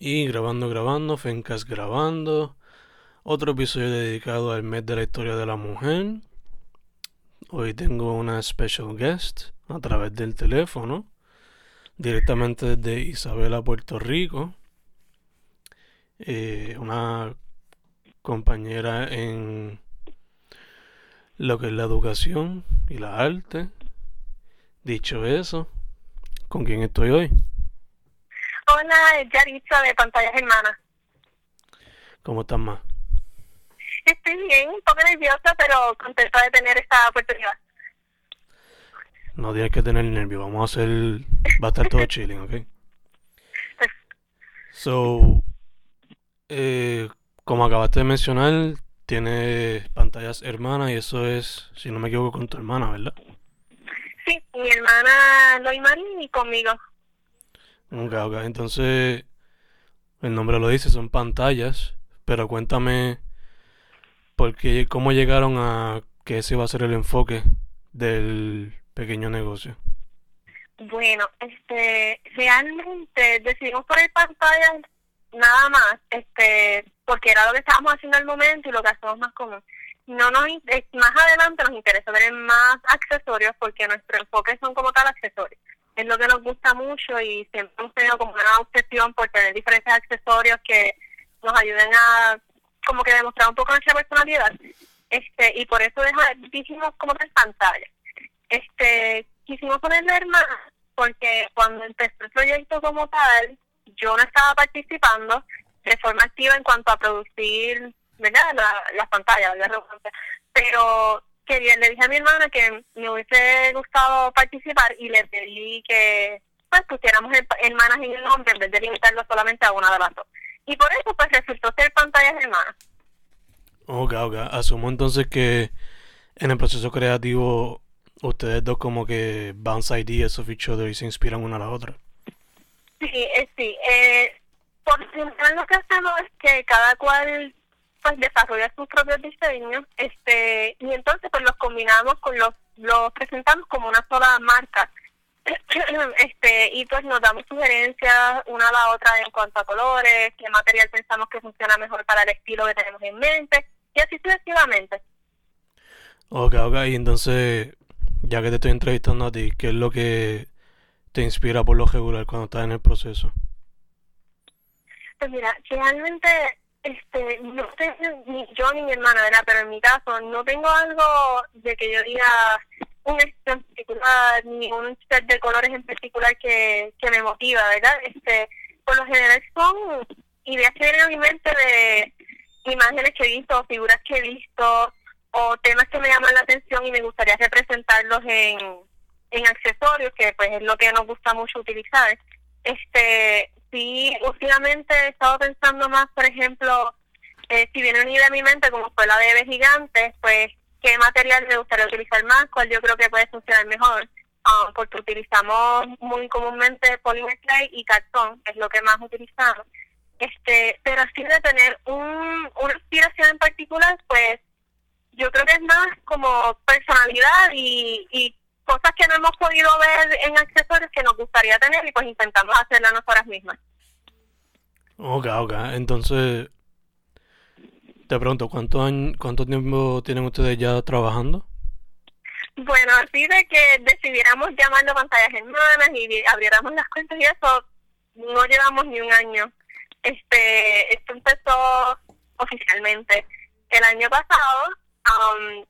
Y grabando, grabando, Fencas grabando. Otro episodio dedicado al mes de la historia de la mujer. Hoy tengo una special guest a través del teléfono, directamente desde Isabela, Puerto Rico. Eh, una compañera en lo que es la educación y la arte. Dicho eso, ¿con quién estoy hoy? Hola, es Yaritza de Pantallas Hermanas. ¿Cómo estás más? Estoy bien, un poco nerviosa, pero contenta de tener esta oportunidad. No tienes que tener nervio, vamos a hacer, va a estar todo chilling, ¿ok? So, eh, como acabaste de mencionar, tienes pantallas hermanas y eso es, si no me equivoco, con tu hermana, ¿verdad? Sí, mi hermana Loy Marín y conmigo. Ok, ok. Entonces, el nombre lo dice, son pantallas. Pero cuéntame, por qué, cómo llegaron a que ese va a ser el enfoque del pequeño negocio. Bueno, este, realmente decidimos poner pantallas nada más, este, porque era lo que estábamos haciendo al momento y lo que hacemos más común. No nos, más adelante nos interesa tener más accesorios porque nuestro enfoque son como tal accesorios es lo que nos gusta mucho y siempre hemos tenido como una obsesión por tener diferentes accesorios que nos ayuden a como que demostrar un poco nuestra personalidad. Este y por eso dijimos como tres pantallas este quisimos ponerle más porque cuando empezó el proyecto como tal yo no estaba participando de forma activa en cuanto a producir verdad las pantallas pero le dije a mi hermana que me hubiese gustado participar y le pedí que pues pusiéramos hermanas en el nombre en vez de limitarlo solamente a una de las dos. Y por eso pues resultó ser pantallas hermanas. Ok, ok. Asumo entonces que en el proceso creativo ustedes dos como que bounce ideas of each y se inspiran una a la otra. Sí, eh, sí. Eh, por lo que hacemos es que cada cual pues desarrolla sus propios diseños este y entonces pues los combinamos con los los presentamos como una sola marca. Este y pues nos damos sugerencias una a la otra en cuanto a colores qué material pensamos que funciona mejor para el estilo que tenemos en mente y así sucesivamente. Ok ok y entonces ya que te estoy entrevistando a ti qué es lo que te inspira por lo regular cuando estás en el proceso pues mira realmente este, no tengo, ni yo ni mi hermana, ¿verdad? Pero en mi caso, no tengo algo de que yo diga un estilo en particular, ni un set de colores en particular que, que me motiva, ¿verdad? Este, por lo general son ideas que vienen a mi mente de imágenes que he visto, figuras que he visto, o temas que me llaman la atención y me gustaría representarlos en, en accesorios, que pues es lo que nos gusta mucho utilizar. Este, sí, últimamente he estado pensando más, por ejemplo, eh, si viene una idea a mi mente como fue la de bebés gigantes, pues qué material me gustaría utilizar más, cuál yo creo que puede funcionar mejor, ah, porque utilizamos muy comúnmente polymer clay y cartón, es lo que más utilizamos. Este, pero así de tener un, una inspiración en particular, pues yo creo que es más como personalidad y, y cosas que no hemos podido ver en accesorios que nos gustaría tener y pues intentamos hacerlas nosotras mismas. Ok, ok. Entonces, te pregunto, ¿cuánto, año, ¿cuánto tiempo tienen ustedes ya trabajando? Bueno, así de que decidiéramos llamarlo pantallas hermanas y abriéramos las cuentas y eso, no llevamos ni un año. Este, esto empezó oficialmente el año pasado. Um,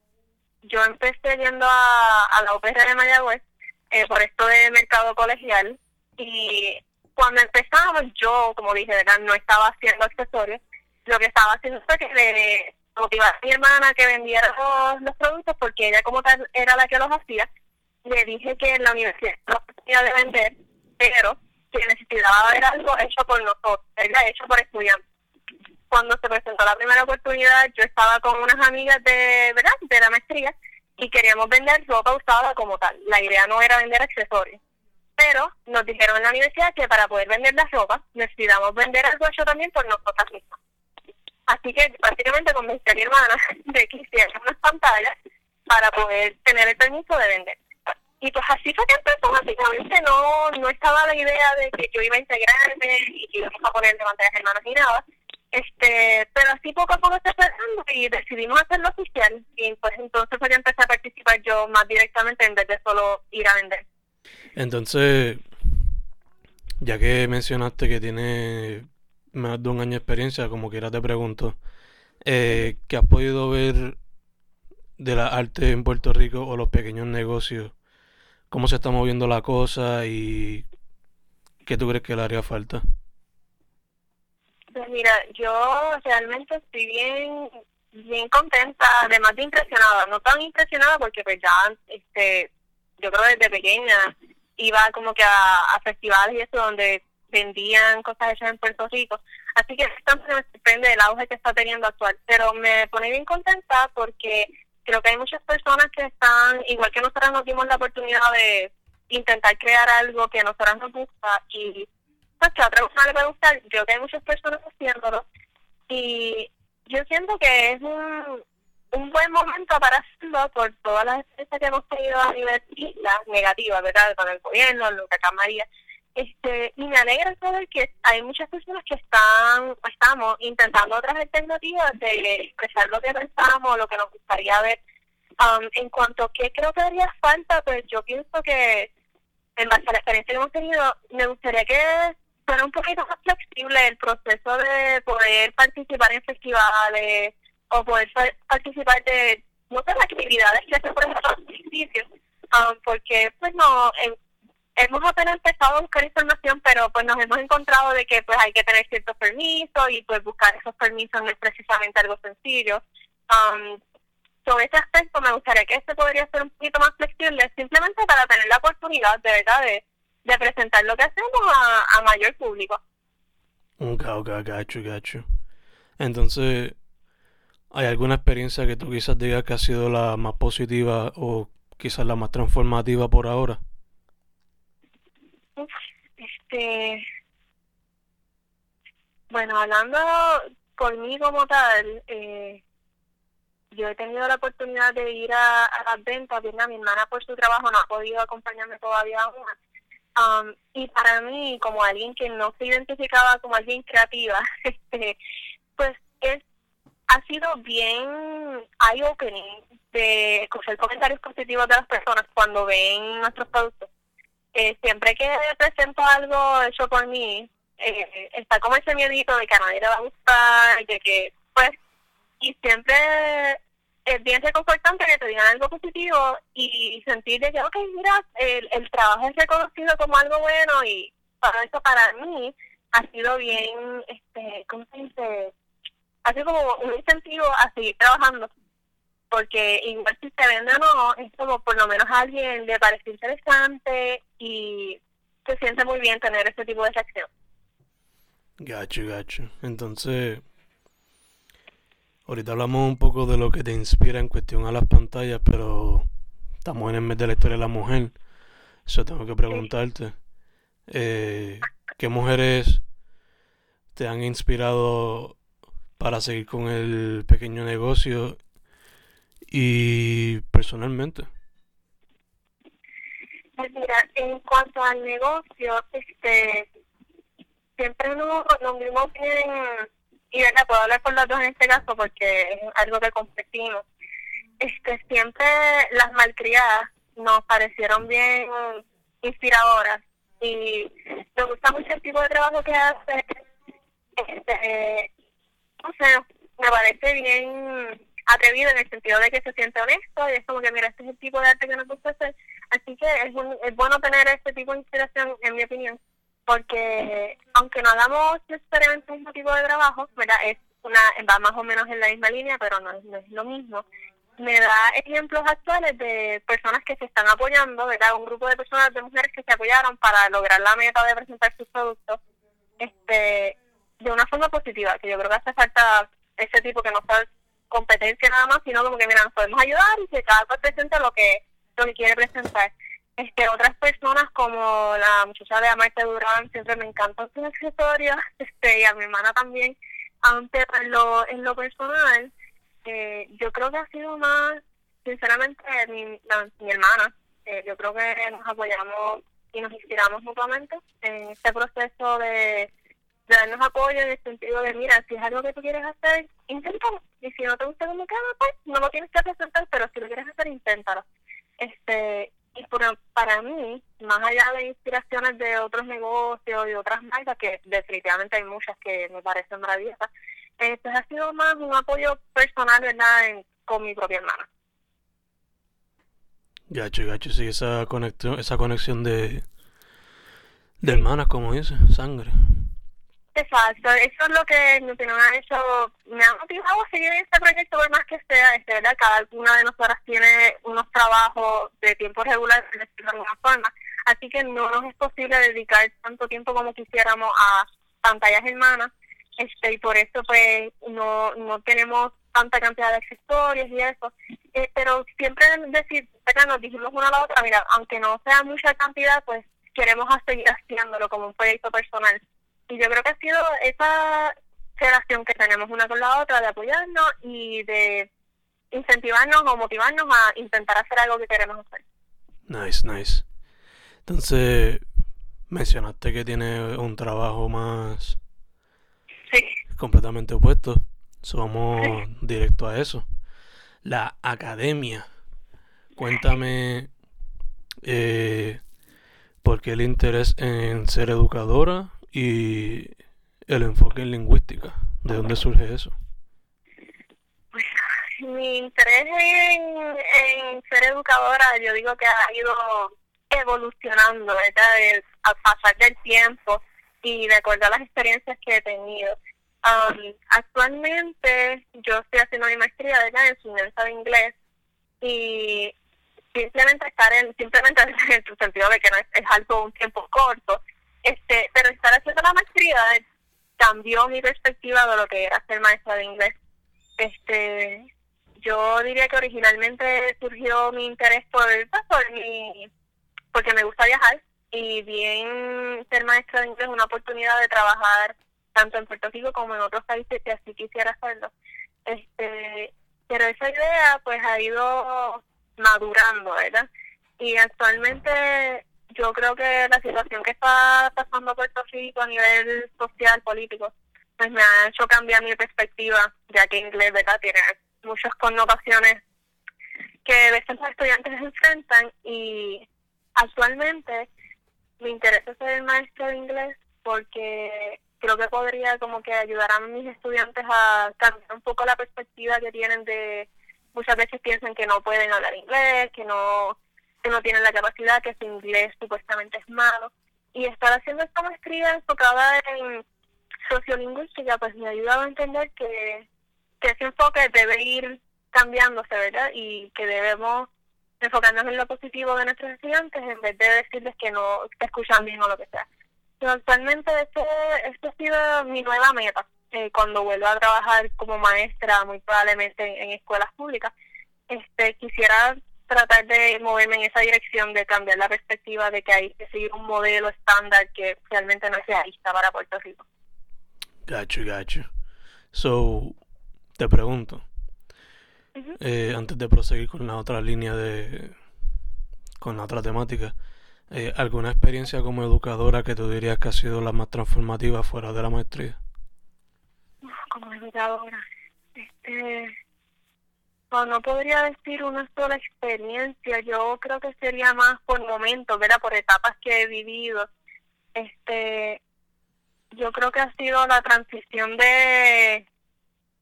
yo empecé yendo a, la UPR de Mayagüez eh, por esto de mercado colegial y cuando empezamos yo, como dije, ¿verdad? no estaba haciendo accesorios, lo que estaba haciendo fue que le motivar a mi hermana que vendiera los, productos porque ella como tal era la que los hacía. Le dije que en la universidad no podía de vender, pero que necesitaba ver algo hecho por nosotros, hecho por estudiantes cuando se presentó la primera oportunidad, yo estaba con unas amigas de, ¿verdad? de la maestría y queríamos vender ropa usada como tal. La idea no era vender accesorios. Pero nos dijeron en la universidad que para poder vender la ropa necesitamos vender algo hecho también por nosotras mismas. Así que prácticamente convencí a mi hermana de que hiciera unas pantallas para poder tener el permiso de vender. y pues así fue que empezó, básicamente no, no estaba la idea de que yo iba a integrarme y que íbamos a poner de pantalla hermanos ni nada. Este, pero así poco a poco se fue dando y decidimos hacerlo oficial. Y pues entonces fue empecé a participar yo más directamente en vez de solo ir a vender. Entonces, ya que mencionaste que tiene más de un año de experiencia, como quiera te pregunto, eh, ¿qué has podido ver de la arte en Puerto Rico o los pequeños negocios cómo se está moviendo la cosa y qué tú crees que le haría falta. Pues mira, yo realmente estoy bien bien contenta, además de impresionada, no tan impresionada porque pues ya este yo creo desde pequeña iba como que a, festivales y eso donde vendían cosas hechas en Puerto Rico. Así que tanto me sorprende el auge que está teniendo actual. Pero me pone bien contenta porque creo que hay muchas personas que están, igual que nosotras nos dimos la oportunidad de intentar crear algo que a nosotras nos gusta y pues que a otra persona le puede gustar, creo que hay muchas personas haciéndolo y yo siento que es un, un buen momento para hacerlo por todas las experiencias que hemos tenido a nivel isla negativas, ¿verdad? Con el gobierno, lo que acá. Este, y me alegra saber que hay muchas personas que están, estamos intentando otras alternativas de expresar lo que pensamos, lo que nos gustaría ver. Um, en cuanto a qué creo que haría falta, pues yo pienso que en base a la experiencia que hemos tenido, me gustaría que fuera un poquito más flexible el proceso de poder participar en festivales o poder participar de muchas actividades que por ejemplo los um, porque pues no, en, hemos apenas empezado a buscar información, pero pues nos hemos encontrado de que pues hay que tener ciertos permisos y pues buscar esos permisos no es precisamente algo sencillo. Um, sobre ese aspecto me gustaría que este podría ser un poquito más flexible, simplemente para tener la oportunidad de verdad de, de presentar lo que hacemos a, a mayor público. Ok, ok, gacho, gacho. Entonces, ¿hay alguna experiencia que tú quizás digas que ha sido la más positiva o quizás la más transformativa por ahora? Este, bueno, hablando por mí como tal, eh, yo he tenido la oportunidad de ir a, las ventas, mi hermana por su trabajo no ha podido acompañarme todavía aún. Um, y para mí, como alguien que no se identificaba como alguien creativa, este, pues es ha sido bien eye-opening de escuchar comentarios positivos de las personas cuando ven nuestros productos. Eh, siempre que presento algo hecho por mí, eh, está como ese miedito de que a nadie le va a gustar, de que, pues, y siempre es bien reconfortante que te digan algo positivo y sentir de que, ok, mira, el, el trabajo es reconocido como algo bueno y para eso para mí ha sido bien, este, ¿cómo se dice? Ha sido como un incentivo a seguir trabajando porque igual si se vende o no, es como por lo menos a alguien le parece interesante y se siente muy bien tener ese tipo de reacción. Gacho, gacho. Entonces, ahorita hablamos un poco de lo que te inspira en cuestión a las pantallas, pero estamos en el mes de la historia de la mujer. Eso tengo que preguntarte. Eh, ¿Qué mujeres te han inspirado para seguir con el pequeño negocio y personalmente. Pues mira, en cuanto al negocio, este siempre nos, nos vimos bien, y verdad, puedo hablar por los dos en este caso porque es algo que competimos. Este, siempre las malcriadas nos parecieron bien inspiradoras y me gusta mucho el tipo de trabajo que hace. Este, no sé, me parece bien atrevido en el sentido de que se siente honesto y es como que, mira, este es el tipo de arte que nos gusta hacer. Así que es, es bueno tener este tipo de inspiración, en mi opinión, porque aunque no hagamos necesariamente mismo tipo de trabajo, ¿verdad? Es una, va más o menos en la misma línea, pero no, no es lo mismo. Me da ejemplos actuales de personas que se están apoyando, ¿verdad? Un grupo de personas, de mujeres que se apoyaron para lograr la meta de presentar sus productos este de una forma positiva, que yo creo que hace falta ese tipo que no sea competencia nada más, sino como que, mira, nos podemos ayudar y que cada cual presente lo que, lo que quiere presentar. Este, otras personas como la muchacha de Amarte Durán, siempre me encantan sus accesorios, este, y a mi hermana también, aunque en lo, en lo personal, eh, yo creo que ha sido más, sinceramente, mi, mi hermana, Eh, yo creo que nos apoyamos y nos inspiramos mutuamente en este proceso de, darnos apoyo en el sentido de, mira, si es algo que tú quieres hacer, inténtalo. Y si no te gusta cómo queda, pues no lo tienes que presentar, pero si lo quieres hacer, inténtalo. Este, y para mí, más allá de inspiraciones de otros negocios y otras marcas, que definitivamente hay muchas que me parecen maravillosas, este ha sido más un apoyo personal, ¿verdad?, con mi propia hermana. Gacho, gacho, sí, esa conexión, esa conexión de, de hermanas, como dice, sangre. Exacto, eso es lo que mi opinión ha hecho, me ha motivado a seguir este proyecto por más que sea, este, ¿verdad? Cada una de nosotras tiene unos trabajos de tiempo regular, de alguna forma, así que no nos es posible dedicar tanto tiempo como quisiéramos a pantallas hermanas, este, y por eso pues no, no tenemos tanta cantidad de accesorios y eso, eh, pero siempre decir, nos dijimos una a la otra, mira, aunque no sea mucha cantidad, pues queremos seguir haciéndolo como un proyecto personal. Y yo creo que ha sido esa relación que tenemos una con la otra de apoyarnos y de incentivarnos o motivarnos a intentar hacer algo que queremos hacer. Nice, nice. Entonces, mencionaste que tiene un trabajo más sí. completamente opuesto. Somos directo a eso. La academia. Cuéntame eh, por qué el interés en ser educadora y el enfoque en lingüística. ¿De dónde surge eso? Pues, mi interés en, ser educadora, yo digo que ha ido evolucionando, ¿verdad? al pasar del tiempo y de acuerdo a las experiencias que he tenido. Um, actualmente yo estoy haciendo mi maestría de en enseñanza de inglés y simplemente estar en, simplemente en el sentido de que no es, algo un tiempo corto, este, pero estar haciendo la maestría cambió mi perspectiva de lo que era ser maestra de inglés. Este, yo diría que originalmente surgió mi interés por, pues, por mi, porque me gusta viajar y bien ser maestra de inglés es una oportunidad de trabajar tanto en Puerto Rico como en otros países que así quisiera hacerlo. Este, pero esa idea pues ha ido madurando, ¿verdad? Y actualmente yo creo que la situación que está pasando Puerto Rico a nivel social, político, pues me ha hecho cambiar mi perspectiva, ya que inglés, ¿verdad? Tiene muchas connotaciones que a veces los estudiantes enfrentan y actualmente me interesa ser maestro de inglés porque creo que podría como que ayudar a mis estudiantes a cambiar un poco la perspectiva que tienen de muchas veces piensan que no pueden hablar inglés, que no que no tienen la capacidad, que su inglés supuestamente es malo. Y estar haciendo esta maestría enfocada en sociolingüística, pues me ha ayudado a entender que, ese enfoque debe ir cambiándose, ¿verdad? Y que debemos enfocarnos en lo positivo de nuestros estudiantes en vez de decirles que no escuchan bien o lo que sea. Actualmente este, este ha sido mi nueva meta. Eh, cuando vuelva a trabajar como maestra, muy probablemente en, escuelas públicas, este quisiera tratar de moverme en esa dirección de cambiar la perspectiva de que hay que seguir un modelo estándar que realmente no sea realista para Puerto Rico. Gacho, gacho. So, te pregunto, eh, antes de proseguir con la otra línea de, con la otra temática, eh, ¿alguna experiencia como educadora que tú dirías que ha sido la más transformativa fuera de la maestría? Como educadora, este, no, no podría decir una sola experiencia, yo creo que sería más por momentos, ¿verdad? Por etapas que he vivido. Este, yo creo que ha sido la transición de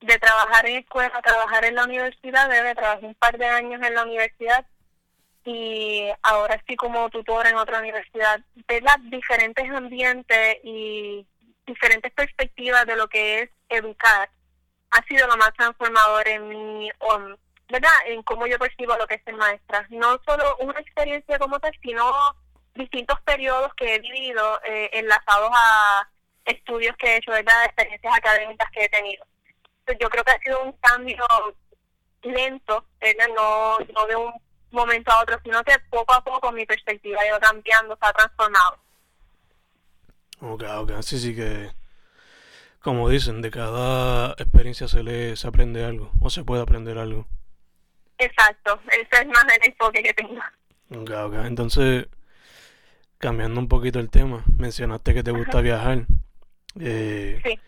de trabajar en escuela, trabajar en la universidad, de trabajar un par de años en la universidad y ahora estoy como tutora en otra universidad, ver las diferentes ambientes y diferentes perspectivas de lo que es educar ha sido lo más transformador en mi, ¿verdad? En cómo yo percibo lo que es ser maestra. No solo una experiencia como tal, sino distintos periodos que he vivido eh, enlazados a estudios que he hecho, ¿verdad? Experiencias académicas que he tenido. yo creo que ha sido un cambio lento, ¿verdad? No, no de un momento a otro, sino que poco a poco mi perspectiva ha ido cambiando, se ha transformado. Ok, ok, así sí que, como dicen, de cada experiencia se le se aprende algo, o se puede aprender algo. Exacto, ese es más el enfoque que tengo. Ok, ok. Entonces, cambiando un poquito el tema, mencionaste que te gusta viajar. Eh, Sí.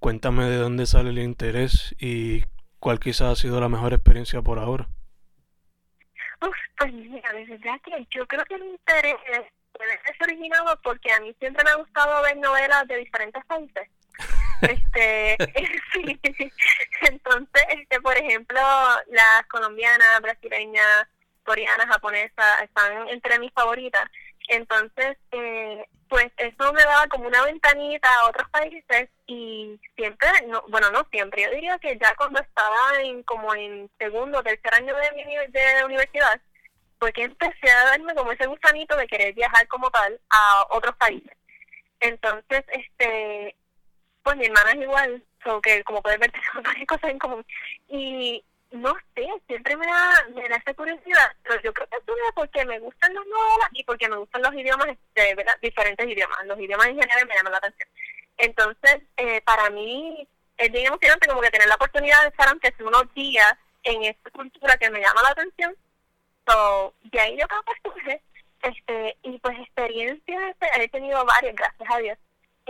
cuéntame de dónde sale el interés y cuál quizás ha sido la mejor experiencia por ahora. Uf, pues mira, de verdad que yo creo que el interés ser originado porque a mí siempre me ha gustado ver novelas de diferentes países. Este, sí. Entonces, este, por ejemplo, las colombianas, brasileñas, coreanas, japonesas están entre mis favoritas. Entonces, eh, pues eso me daba como una ventanita a otros países y siempre, no, bueno, no siempre, yo diría que ya cuando estaba en como en segundo o tercer año de mi de universidad, fue que empecé a darme como ese gusanito de querer viajar como tal a otros países. Entonces, este, pues mi hermana es igual, so como puedes ver tenemos varias cosas en común. Y no sé, siempre me da, me da esa curiosidad, pero yo creo que es una porque me gustan las novelas y porque me gustan los idiomas, este, ¿verdad? diferentes idiomas. Los idiomas en general me llaman la atención. Entonces, eh, para mí es bien emocionante como que tener la oportunidad de estar aunque sea unos días en esta cultura que me llama la atención. So, de ahí yo creo que surge, este, y pues experiencias he tenido varias, gracias a Dios.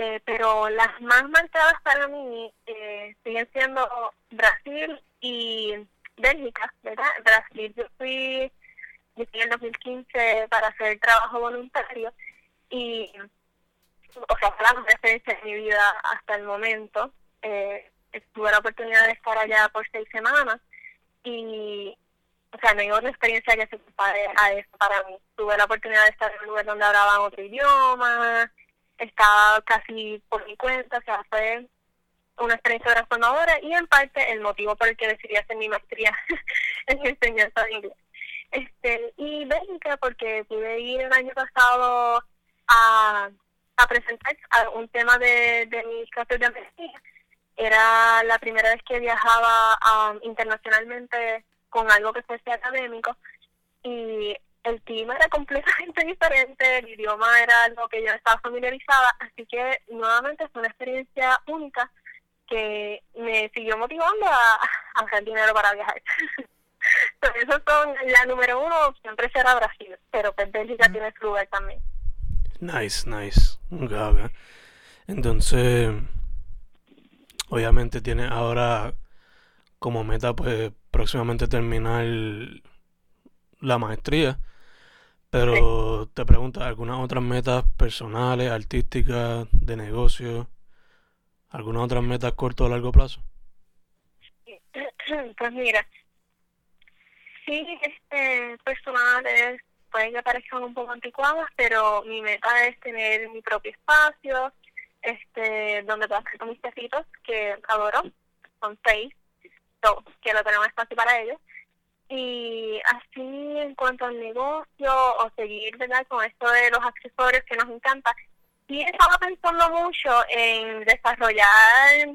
Eh, pero las más marcadas para mí eh, siguen siendo Brasil y Bélgica, ¿verdad? Brasil yo fui, yo fui en el 2015 para hacer trabajo voluntario y, o sea, fue la mejor experiencia de mi vida hasta el momento. Eh, tuve la oportunidad de estar allá por seis semanas y, o sea, no hay otra experiencia que se compare a eso para mí. Tuve la oportunidad de estar en un lugar donde hablaban otro idioma, estaba casi por mi cuenta, o sea, fue una experiencia transformadora y en parte el motivo por el que decidí hacer mi maestría en enseñanza de inglés. Este, y Bélgica porque pude ir el año pasado a, presentar un tema de, de mis clases de maestría. Era la primera vez que viajaba um, internacionalmente con algo que fuese académico y el clima era completamente diferente, el idioma era algo que yo estaba familiarizada, así que nuevamente fue una experiencia única que me siguió motivando a, a hacer dinero para viajar. Entonces, esos son la número uno, siempre será Brasil, pero pues Bélgica tiene su lugar también. Nice, nice. Ok. Entonces, obviamente tienes ahora como meta, pues, próximamente terminar la maestría. Pero te pregunto, ¿algunas otras metas personales, artísticas, de negocio? ¿Algunas otras metas corto o largo plazo? Pues mira, sí, este, personales pueden que parezcan un poco anticuadas, pero mi meta es tener mi propio espacio, este, donde pueda hacer con mis tecitos, que adoro, son seis, so, quiero tener un espacio para ellos. Y así en cuanto al negocio o seguir ¿verdad? con esto de los accesorios que nos encanta, sí estaba pensando mucho en desarrollar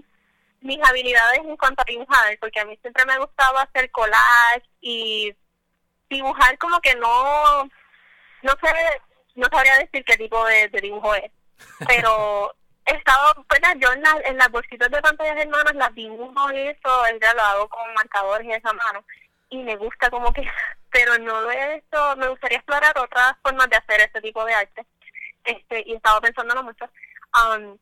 mis habilidades en cuanto a dibujar, porque a mí siempre me ha gustado hacer collage y dibujar como que no, no sé, no sabría decir qué tipo de, de dibujo es, pero he estado, pues yo en, la, en las bolsitas de pantallas hermanas las dibujo y eso, ya lo hago con marcadores y esa mano, y me gusta como que, pero no lo he hecho, me gustaría explorar otras formas de hacer este tipo de arte, este y he estado pensándolo mucho. Um,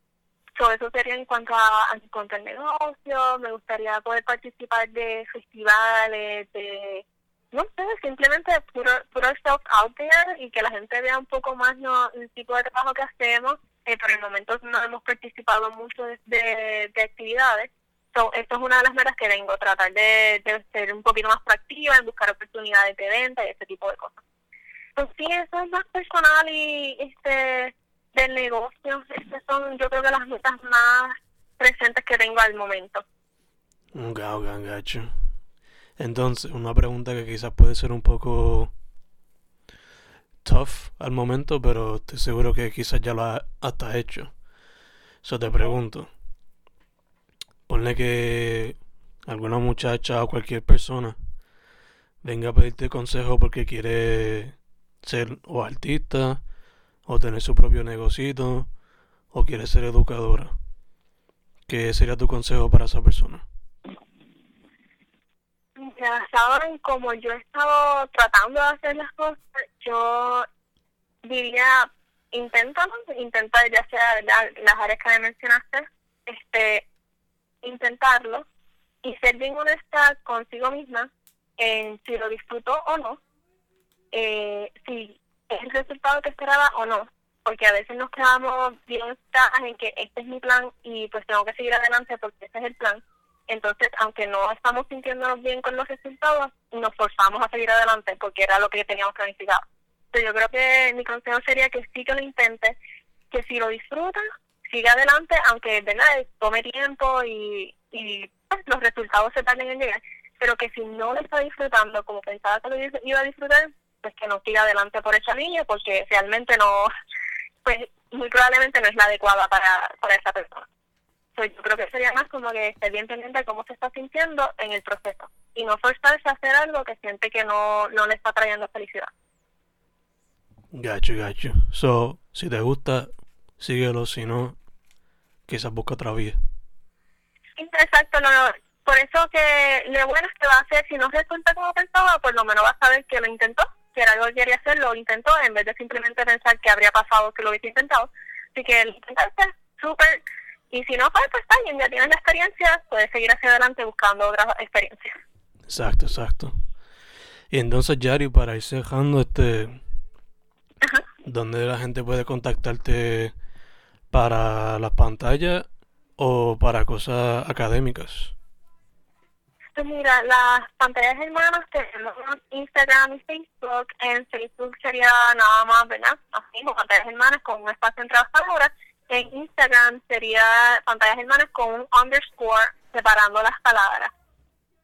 So, eso sería en cuanto a en cuanto al negocio, me gustaría poder participar de festivales, de, no sé, simplemente puro, puro stuff out there y que la gente vea un poco más ¿no? el tipo de trabajo que hacemos. Eh, por el momento no hemos participado mucho de, de, de actividades. So, esto es una de las metas que vengo, tratar de, ser un poquito más proactiva en buscar oportunidades de venta y ese tipo de cosas. Pues sí, eso es más personal y este del negocio. Estas son, yo creo que las metas más presentes que tengo al momento. Ok, ok, gacho. Entonces, una pregunta que quizás puede ser un poco tough al momento, pero estoy seguro que quizás ya lo has hasta hecho. Eso te pregunto. Ponle que alguna muchacha o cualquier persona venga a pedirte consejo porque quiere ser o artista o tener su propio negocito o quiere ser educadora. ¿Qué sería tu consejo para esa persona? Basado en como yo he estado tratando de hacer las cosas yo diría, inténtalo, intenta ya sea las áreas que me mencionaste, este, intentarlo y ser bien honesta consigo misma en si lo disfrutó o no, eh, si es el resultado que esperaba o no, porque a veces nos quedamos bien en que este es mi plan y pues tengo que seguir adelante porque este es el plan. Entonces, aunque no estamos sintiéndonos bien con los resultados, nos forzamos a seguir adelante porque era lo que teníamos planificado. Entonces, yo creo que mi consejo sería que sí que lo intente, que si lo disfruta, siga adelante, aunque ¿verdad? tome tiempo y, y pues, los resultados se tarden en llegar, pero que si no lo está disfrutando como pensaba que lo iba a disfrutar, pues que no siga adelante por esa línea porque realmente no, pues muy probablemente no es la adecuada para, para esa persona. yo creo que sería más como que esté bien pendiente de cómo se está sintiendo en el proceso y no forzarse a hacer algo que siente que no, no le está trayendo felicidad. Gacho, gacho. So, si te gusta, síguelo, si no, quizás busca otra vía. Exacto, no, por eso que lo bueno es que va a hacer, si no resulta como pensaba, por lo menos va a saber que lo intentó que era algo que quería hacer, lo intentó en vez de simplemente pensar que habría pasado que lo hubiese intentado. Así que lo intentaste, súper. Y si no fue, pues está bien, ya tienes la experiencia, puedes seguir hacia adelante buscando otras experiencias. Exacto, exacto. Y entonces, Yari, para ir cerrando, este, ¿dónde la gente puede contactarte para las pantallas o para cosas académicas? Pues mira, las pantallas hermanas tenemos Instagram y Facebook. En Facebook sería nada más, ¿verdad? Así, pantallas hermanas con un espacio entre las palabras. En Instagram sería pantallas hermanas con un underscore separando las palabras.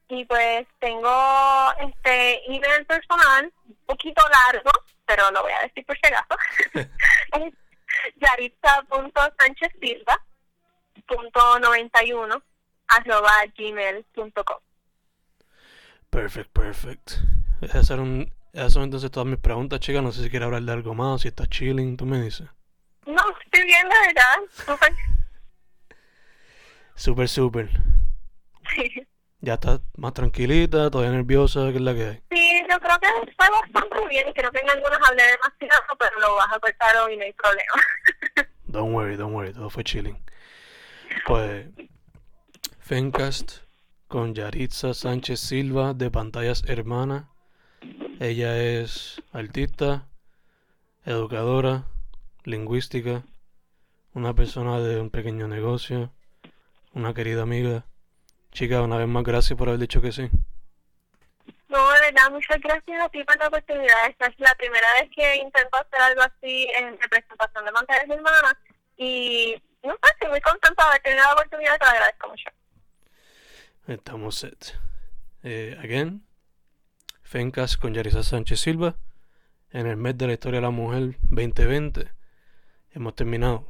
Y pues tengo este email personal, un poquito largo, pero lo voy a decir por si acaso. es yaritza.sanchezsilva.91 arroba gmail.com Perfect, perfect. Esas son, esas son entonces todas mis preguntas, chicas. No sé si quiere hablar de algo más, si está chilling, tú me dices. No, estoy bien, la verdad. Súper. Súper, súper. Sí. Ya estás más tranquilita, todavía nerviosa, ¿qué es la que hay? Sí, yo creo que fue bastante bien. Creo que en algunos hablé demasiado, pero lo vas a cortar hoy, no hay problema. don't worry, don't worry, todo fue chilling. Pues, Fencast con Yaritza Sánchez Silva de Pantallas Hermana. Ella es artista, educadora, lingüística, una persona de un pequeño negocio, una querida amiga. Chica, una vez más gracias por haber dicho que sí. Verdad, muchas gracias a ti por la oportunidad. Esta es la primera vez que intento hacer algo así en representación de Pantallas Hermanas y no sé, estoy muy contenta de tener la oportunidad, te agradezco mucho. Estamos set. Eh, again, Fencas con Yarisa Sánchez Silva. En el mes de la historia de la mujer 2020 hemos terminado.